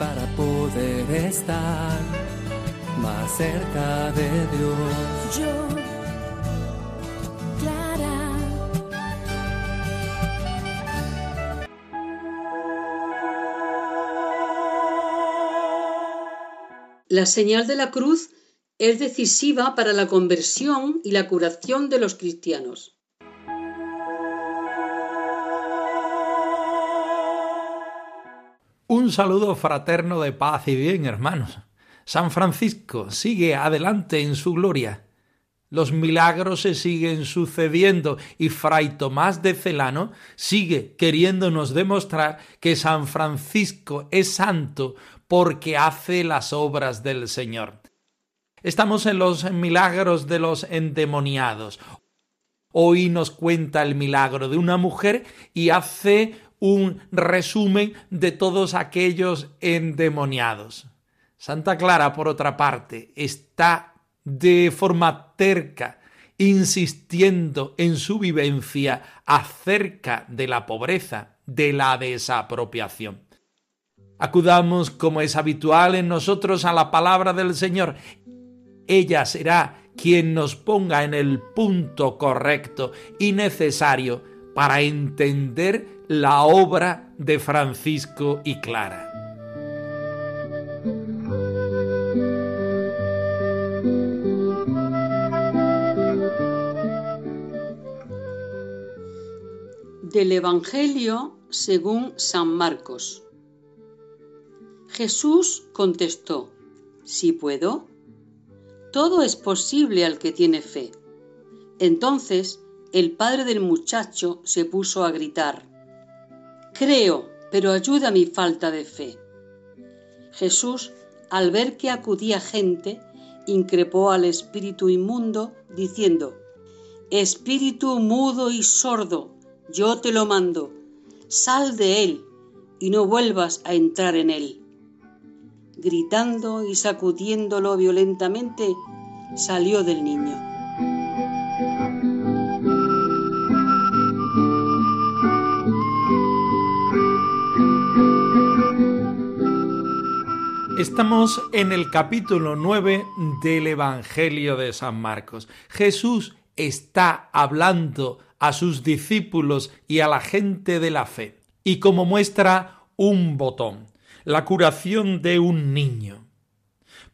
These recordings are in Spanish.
Para poder estar más cerca de Dios. Yo, Clara. La señal de la cruz es decisiva para la conversión y la curación de los cristianos. Un saludo fraterno de paz y bien, hermanos. San Francisco sigue adelante en su gloria. Los milagros se siguen sucediendo y Fray Tomás de Celano sigue queriéndonos demostrar que San Francisco es santo porque hace las obras del Señor. Estamos en los milagros de los endemoniados. Hoy nos cuenta el milagro de una mujer y hace un resumen de todos aquellos endemoniados. Santa Clara, por otra parte, está de forma terca, insistiendo en su vivencia acerca de la pobreza, de la desapropiación. Acudamos, como es habitual en nosotros, a la palabra del Señor. Ella será quien nos ponga en el punto correcto y necesario para entender la obra de Francisco y Clara. Del Evangelio según San Marcos. Jesús contestó, Si puedo, todo es posible al que tiene fe. Entonces el padre del muchacho se puso a gritar, Creo, pero ayuda mi falta de fe. Jesús, al ver que acudía gente, increpó al espíritu inmundo, diciendo, Espíritu mudo y sordo, yo te lo mando, sal de él y no vuelvas a entrar en él. Gritando y sacudiéndolo violentamente, salió del niño. Estamos en el capítulo 9 del Evangelio de San Marcos. Jesús está hablando a sus discípulos y a la gente de la fe. Y como muestra un botón, la curación de un niño.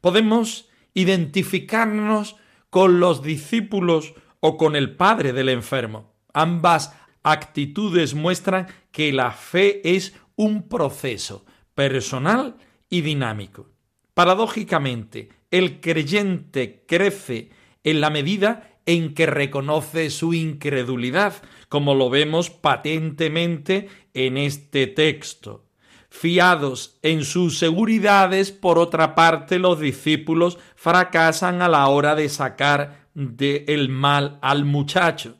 Podemos identificarnos con los discípulos o con el padre del enfermo. Ambas actitudes muestran que la fe es un proceso personal y dinámico. Paradójicamente, el creyente crece en la medida en que reconoce su incredulidad, como lo vemos patentemente en este texto. Fiados en sus seguridades, por otra parte, los discípulos fracasan a la hora de sacar del mal al muchacho.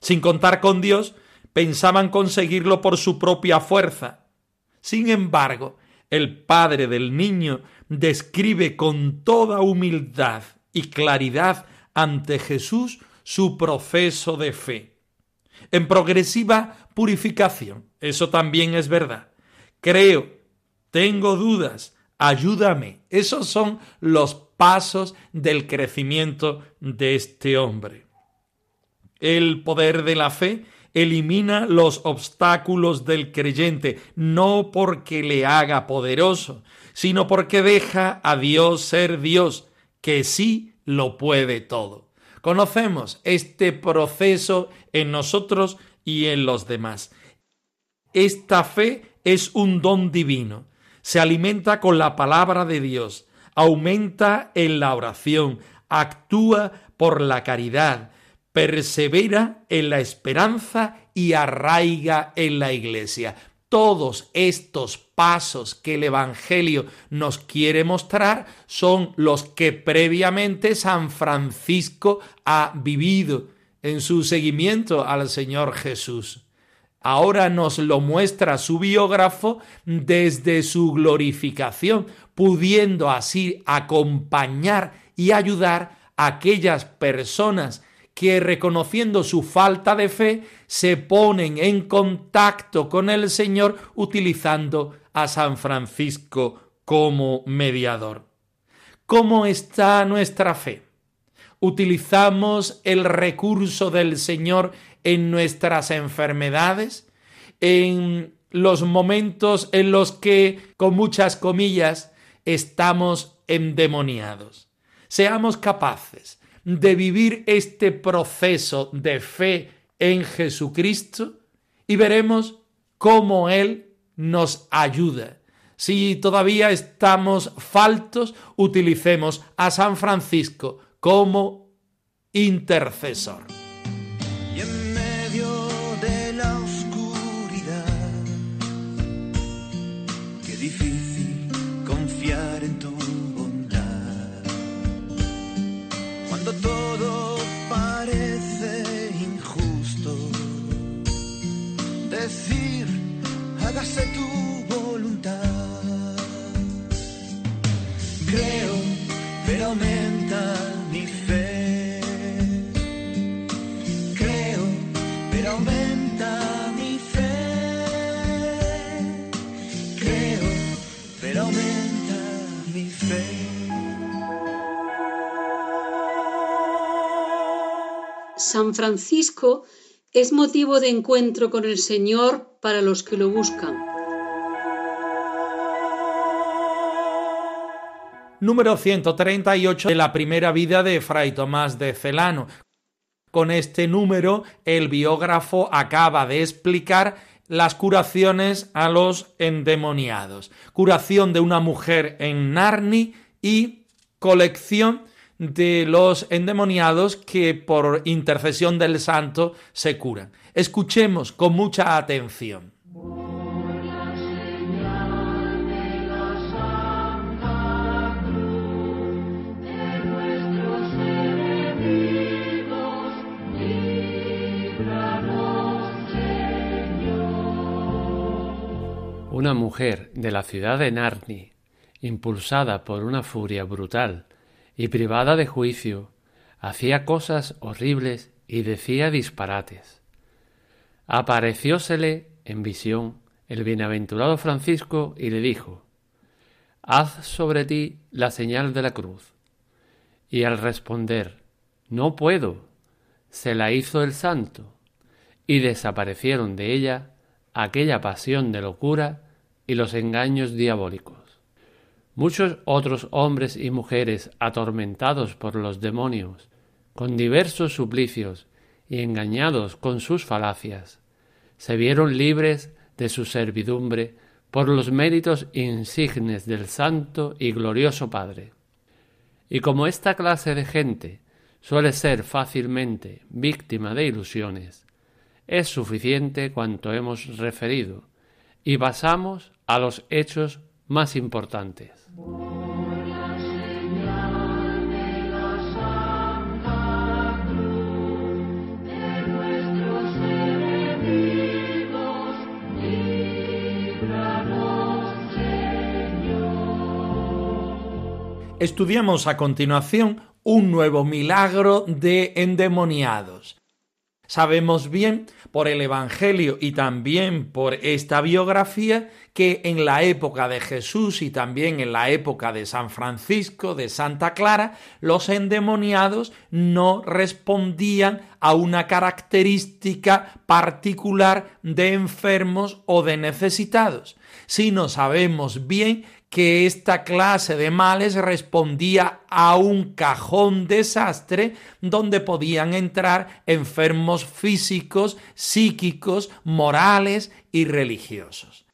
Sin contar con Dios, pensaban conseguirlo por su propia fuerza. Sin embargo, el padre del niño describe con toda humildad y claridad ante Jesús su proceso de fe. En progresiva purificación, eso también es verdad. Creo, tengo dudas, ayúdame. Esos son los pasos del crecimiento de este hombre. El poder de la fe elimina los obstáculos del creyente, no porque le haga poderoso, sino porque deja a Dios ser Dios, que sí lo puede todo. Conocemos este proceso en nosotros y en los demás. Esta fe es un don divino. Se alimenta con la palabra de Dios, aumenta en la oración, actúa por la caridad, persevera en la esperanza y arraiga en la iglesia. Todos estos pasos que el Evangelio nos quiere mostrar son los que previamente San Francisco ha vivido en su seguimiento al Señor Jesús. Ahora nos lo muestra su biógrafo desde su glorificación, pudiendo así acompañar y ayudar a aquellas personas que reconociendo su falta de fe se ponen en contacto con el Señor utilizando a San Francisco como mediador. ¿Cómo está nuestra fe? ¿Utilizamos el recurso del Señor en nuestras enfermedades? ¿En los momentos en los que, con muchas comillas, estamos endemoniados? Seamos capaces de vivir este proceso de fe en Jesucristo y veremos cómo Él nos ayuda. Si todavía estamos faltos, utilicemos a San Francisco como intercesor. San Francisco es motivo de encuentro con el Señor para los que lo buscan. Número 138 de la primera vida de Fray Tomás de Celano. Con este número el biógrafo acaba de explicar las curaciones a los endemoniados. Curación de una mujer en Narni y colección de los endemoniados que por intercesión del santo se curan. Escuchemos con mucha atención. Una mujer de la ciudad de Narni, impulsada por una furia brutal y privada de juicio, hacía cosas horribles y decía disparates. Apareciósele en visión el bienaventurado Francisco y le dijo Haz sobre ti la señal de la cruz. Y al responder No puedo, se la hizo el santo, y desaparecieron de ella aquella pasión de locura y los engaños diabólicos. Muchos otros hombres y mujeres atormentados por los demonios, con diversos suplicios y engañados con sus falacias, se vieron libres de su servidumbre por los méritos insignes del Santo y Glorioso Padre. Y como esta clase de gente suele ser fácilmente víctima de ilusiones, es suficiente cuanto hemos referido, y pasamos a los hechos más importantes. Estudiamos a continuación un nuevo milagro de endemoniados. Sabemos bien por el Evangelio y también por esta biografía que en la época de Jesús y también en la época de San Francisco, de Santa Clara, los endemoniados no respondían a una característica particular de enfermos o de necesitados, sino sabemos bien que esta clase de males respondía a un cajón desastre donde podían entrar enfermos físicos, psíquicos, morales y religiosos.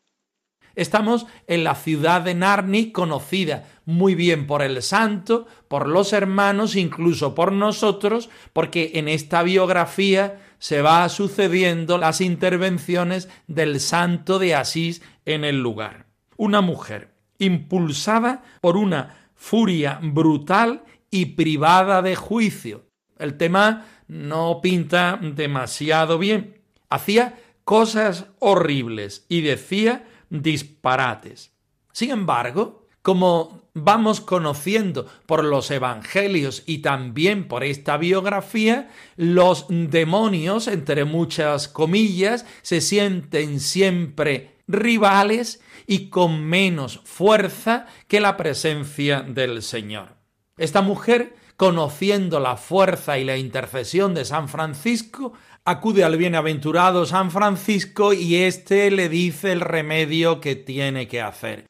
Estamos en la ciudad de Narni, conocida muy bien por el santo, por los hermanos, incluso por nosotros, porque en esta biografía se va sucediendo las intervenciones del santo de Asís en el lugar. Una mujer impulsada por una furia brutal y privada de juicio. El tema no pinta demasiado bien. Hacía cosas horribles y decía disparates. Sin embargo, como vamos conociendo por los evangelios y también por esta biografía, los demonios, entre muchas comillas, se sienten siempre rivales y con menos fuerza que la presencia del Señor. Esta mujer, conociendo la fuerza y la intercesión de San Francisco, acude al bienaventurado San Francisco y éste le dice el remedio que tiene que hacer.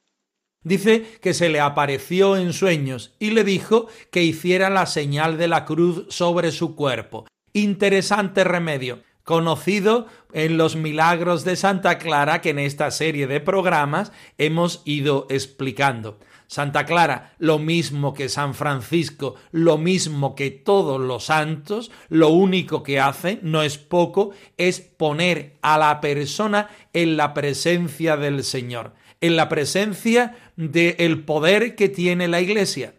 Dice que se le apareció en sueños y le dijo que hiciera la señal de la cruz sobre su cuerpo. Interesante remedio, conocido en los milagros de Santa Clara que en esta serie de programas hemos ido explicando. Santa Clara, lo mismo que San Francisco, lo mismo que todos los santos, lo único que hace, no es poco, es poner a la persona en la presencia del Señor, en la presencia del poder que tiene la Iglesia.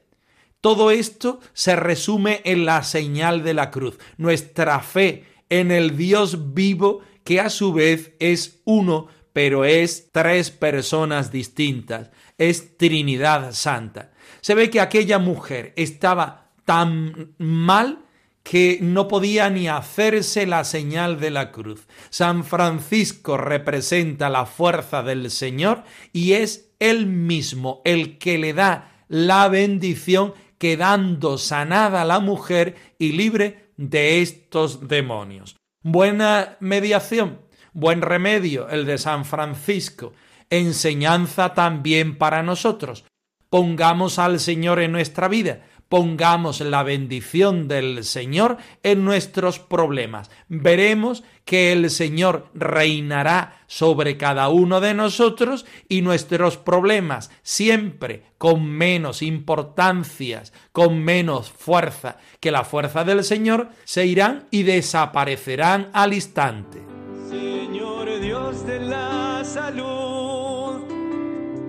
Todo esto se resume en la señal de la cruz, nuestra fe en el Dios vivo que a su vez es uno, pero es tres personas distintas es Trinidad Santa. Se ve que aquella mujer estaba tan mal que no podía ni hacerse la señal de la cruz. San Francisco representa la fuerza del Señor y es él mismo el que le da la bendición quedando sanada la mujer y libre de estos demonios. Buena mediación, buen remedio el de San Francisco enseñanza también para nosotros. Pongamos al Señor en nuestra vida, pongamos la bendición del Señor en nuestros problemas. Veremos que el Señor reinará sobre cada uno de nosotros y nuestros problemas siempre con menos importancias, con menos fuerza que la fuerza del Señor, se irán y desaparecerán al instante. Señor Dios de la salud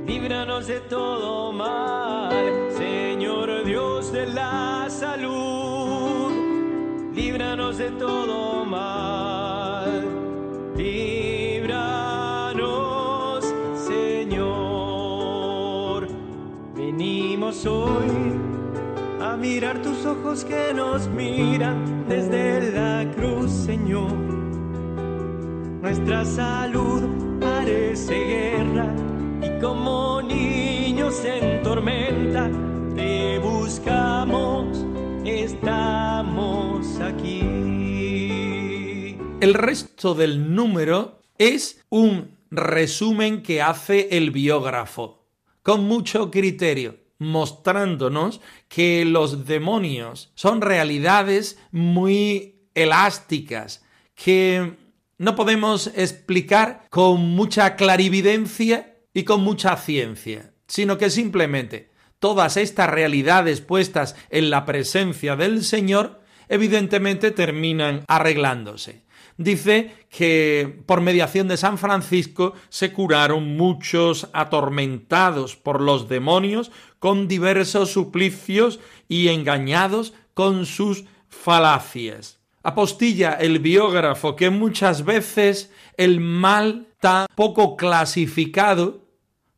líbranos de todo mal, la salud, líbranos de todo mal, líbranos, Señor. Venimos hoy a mirar tus ojos que nos miran desde la cruz, Señor. Nuestra salud parece guerra y como niños en tormenta te buscamos, estamos aquí. El resto del número es un resumen que hace el biógrafo, con mucho criterio, mostrándonos que los demonios son realidades muy elásticas, que no podemos explicar con mucha clarividencia y con mucha ciencia, sino que simplemente todas estas realidades puestas en la presencia del Señor evidentemente terminan arreglándose. Dice que por mediación de San Francisco se curaron muchos atormentados por los demonios con diversos suplicios y engañados con sus falacias. Apostilla el biógrafo que muchas veces el mal tan poco clasificado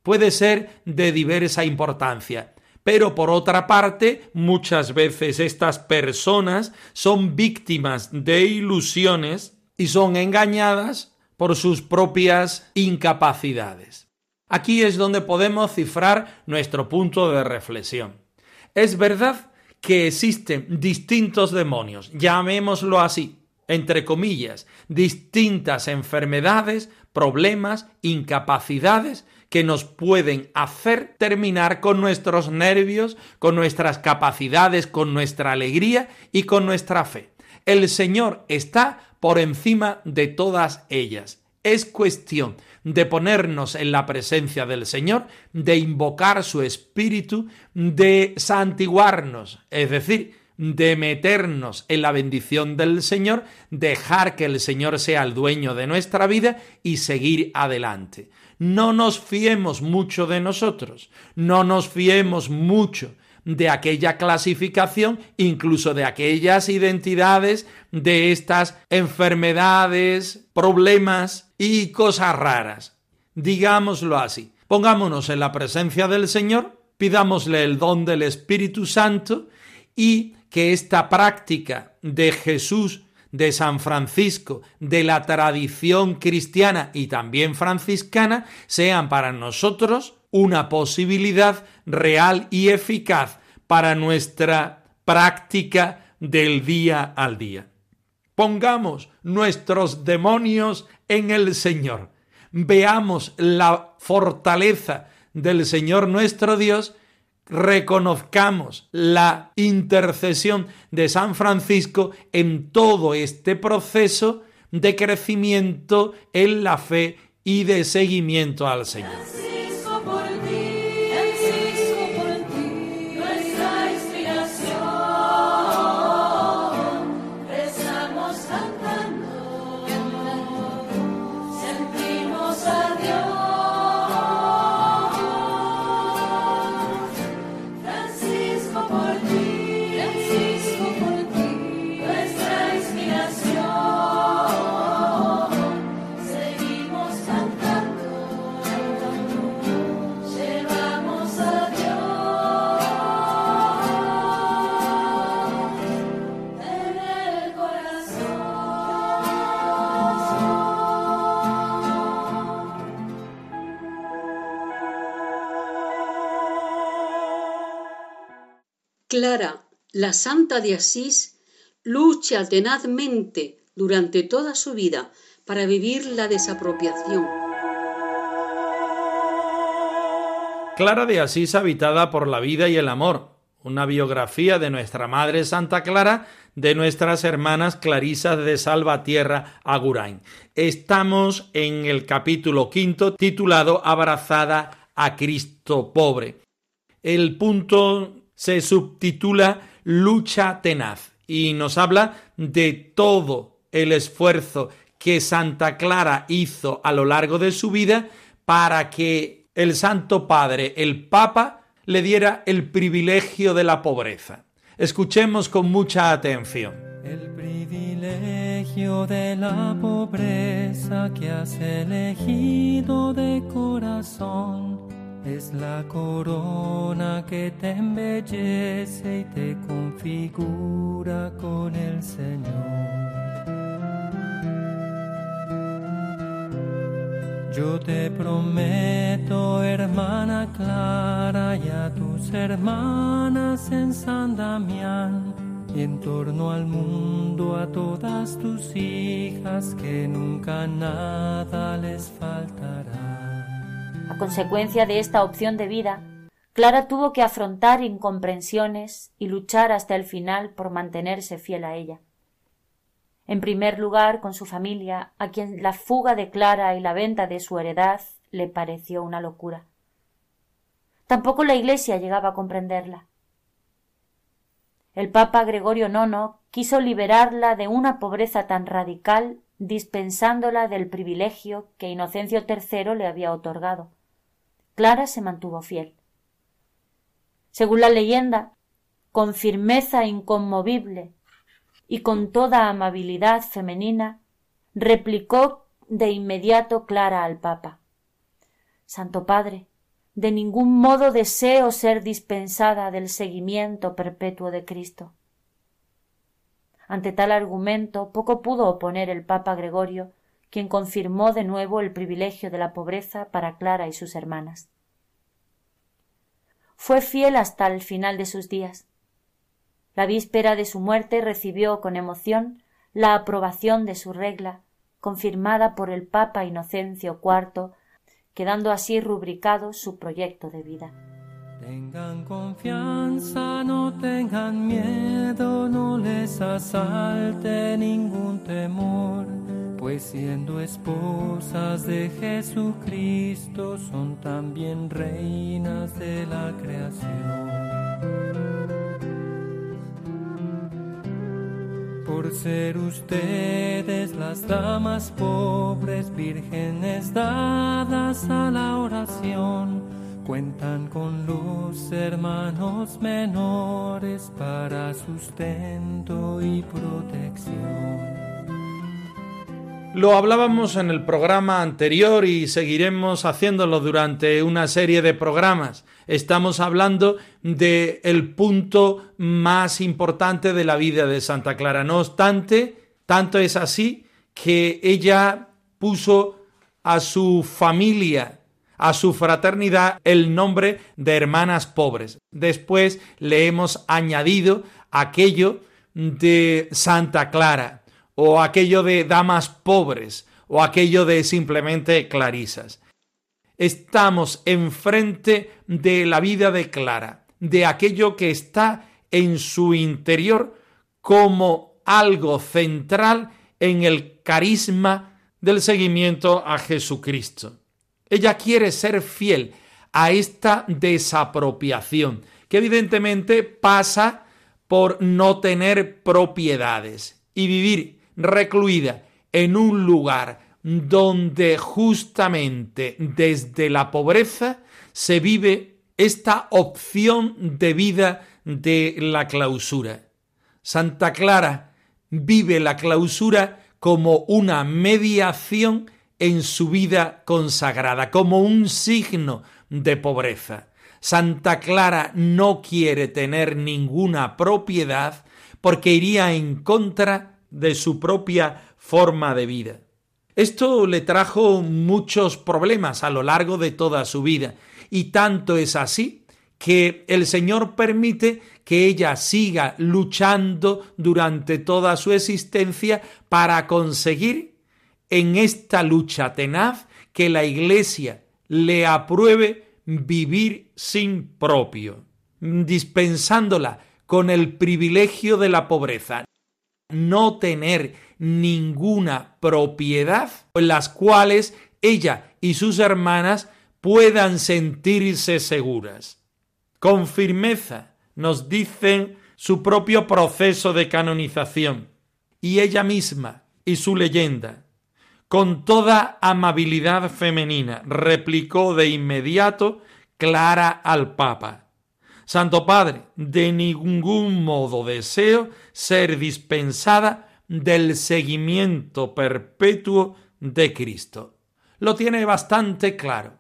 puede ser de diversa importancia. Pero por otra parte, muchas veces estas personas son víctimas de ilusiones y son engañadas por sus propias incapacidades. Aquí es donde podemos cifrar nuestro punto de reflexión. Es verdad que existen distintos demonios, llamémoslo así, entre comillas, distintas enfermedades, problemas, incapacidades que nos pueden hacer terminar con nuestros nervios, con nuestras capacidades, con nuestra alegría y con nuestra fe. El Señor está por encima de todas ellas. Es cuestión de ponernos en la presencia del Señor, de invocar su Espíritu, de santiguarnos, es decir, de meternos en la bendición del Señor, dejar que el Señor sea el dueño de nuestra vida y seguir adelante. No nos fiemos mucho de nosotros, no nos fiemos mucho de aquella clasificación, incluso de aquellas identidades, de estas enfermedades, problemas y cosas raras. Digámoslo así. Pongámonos en la presencia del Señor, pidámosle el don del Espíritu Santo y que esta práctica de Jesús, de San Francisco, de la tradición cristiana y también franciscana, sean para nosotros una posibilidad real y eficaz para nuestra práctica del día al día. Pongamos nuestros demonios en el Señor. Veamos la fortaleza del Señor nuestro Dios, reconozcamos la intercesión de San Francisco en todo este proceso de crecimiento en la fe y de seguimiento al Señor. Clara, la Santa de Asís, lucha tenazmente durante toda su vida para vivir la desapropiación. Clara de Asís habitada por la vida y el amor, una biografía de nuestra Madre Santa Clara, de nuestras hermanas Clarisas de Salvatierra Agurain. Estamos en el capítulo quinto titulado Abrazada a Cristo pobre. El punto se subtitula Lucha tenaz y nos habla de todo el esfuerzo que Santa Clara hizo a lo largo de su vida para que el Santo Padre, el Papa, le diera el privilegio de la pobreza. Escuchemos con mucha atención. El privilegio de la pobreza que has elegido de corazón es la corona que te embellece y te configura con el Señor. Yo te prometo, hermana Clara, y a tus hermanas en San Damián, y en torno al mundo a todas tus hijas, que nunca nada les faltará. A consecuencia de esta opción de vida, Clara tuvo que afrontar incomprensiones y luchar hasta el final por mantenerse fiel a ella. En primer lugar, con su familia, a quien la fuga de Clara y la venta de su heredad le pareció una locura. Tampoco la Iglesia llegaba a comprenderla. El Papa Gregorio IX quiso liberarla de una pobreza tan radical dispensándola del privilegio que Inocencio III le había otorgado. Clara se mantuvo fiel. Según la leyenda, con firmeza inconmovible y con toda amabilidad femenina, replicó de inmediato Clara al Papa. Santo Padre, de ningún modo deseo ser dispensada del seguimiento perpetuo de Cristo. Ante tal argumento poco pudo oponer el Papa Gregorio, quien confirmó de nuevo el privilegio de la pobreza para Clara y sus hermanas. Fue fiel hasta el final de sus días. La víspera de su muerte recibió con emoción la aprobación de su regla, confirmada por el Papa Inocencio IV, quedando así rubricado su proyecto de vida. Tengan confianza, no tengan miedo, no les asalte ningún temor, pues siendo esposas de Jesucristo son también reinas de la creación. por ser ustedes las damas pobres, vírgenes dadas a la oración, cuentan con los hermanos menores para sustento y protección. Lo hablábamos en el programa anterior y seguiremos haciéndolo durante una serie de programas. Estamos hablando del el punto más importante de la vida de Santa Clara. No obstante, tanto es así que ella puso a su familia, a su fraternidad, el nombre de hermanas pobres. Después le hemos añadido aquello de Santa Clara o aquello de damas pobres, o aquello de simplemente clarisas. Estamos enfrente de la vida de Clara, de aquello que está en su interior como algo central en el carisma del seguimiento a Jesucristo. Ella quiere ser fiel a esta desapropiación, que evidentemente pasa por no tener propiedades y vivir recluida en un lugar donde justamente desde la pobreza se vive esta opción de vida de la clausura. Santa Clara vive la clausura como una mediación en su vida consagrada, como un signo de pobreza. Santa Clara no quiere tener ninguna propiedad porque iría en contra de su propia forma de vida. Esto le trajo muchos problemas a lo largo de toda su vida, y tanto es así que el Señor permite que ella siga luchando durante toda su existencia para conseguir en esta lucha tenaz que la Iglesia le apruebe vivir sin propio, dispensándola con el privilegio de la pobreza, no tener ninguna propiedad en las cuales ella y sus hermanas puedan sentirse seguras. Con firmeza nos dicen su propio proceso de canonización y ella misma y su leyenda. Con toda amabilidad femenina replicó de inmediato Clara al Papa. Santo Padre, de ningún modo deseo ser dispensada del seguimiento perpetuo de Cristo. Lo tiene bastante claro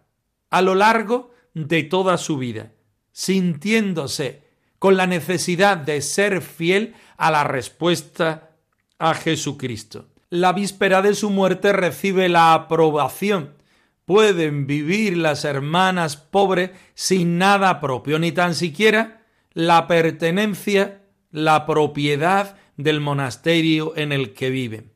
a lo largo de toda su vida, sintiéndose con la necesidad de ser fiel a la respuesta a Jesucristo. La víspera de su muerte recibe la aprobación pueden vivir las hermanas pobres sin nada propio, ni tan siquiera la pertenencia, la propiedad del monasterio en el que viven.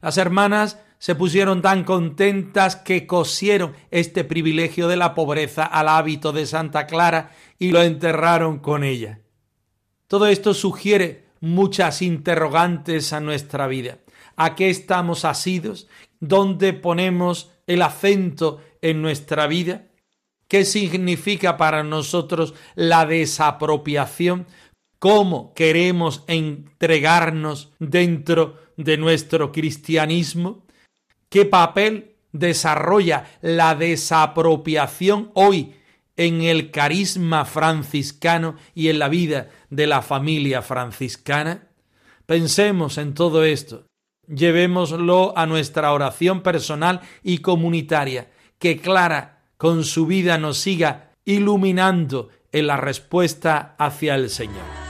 Las hermanas se pusieron tan contentas que cosieron este privilegio de la pobreza al hábito de Santa Clara y lo enterraron con ella. Todo esto sugiere muchas interrogantes a nuestra vida. ¿A qué estamos asidos? ¿Dónde ponemos el acento en nuestra vida? ¿Qué significa para nosotros la desapropiación? ¿Cómo queremos entregarnos dentro de nuestro cristianismo? ¿Qué papel desarrolla la desapropiación hoy en el carisma franciscano y en la vida de la familia franciscana? Pensemos en todo esto llevémoslo a nuestra oración personal y comunitaria, que Clara con su vida nos siga iluminando en la respuesta hacia el Señor.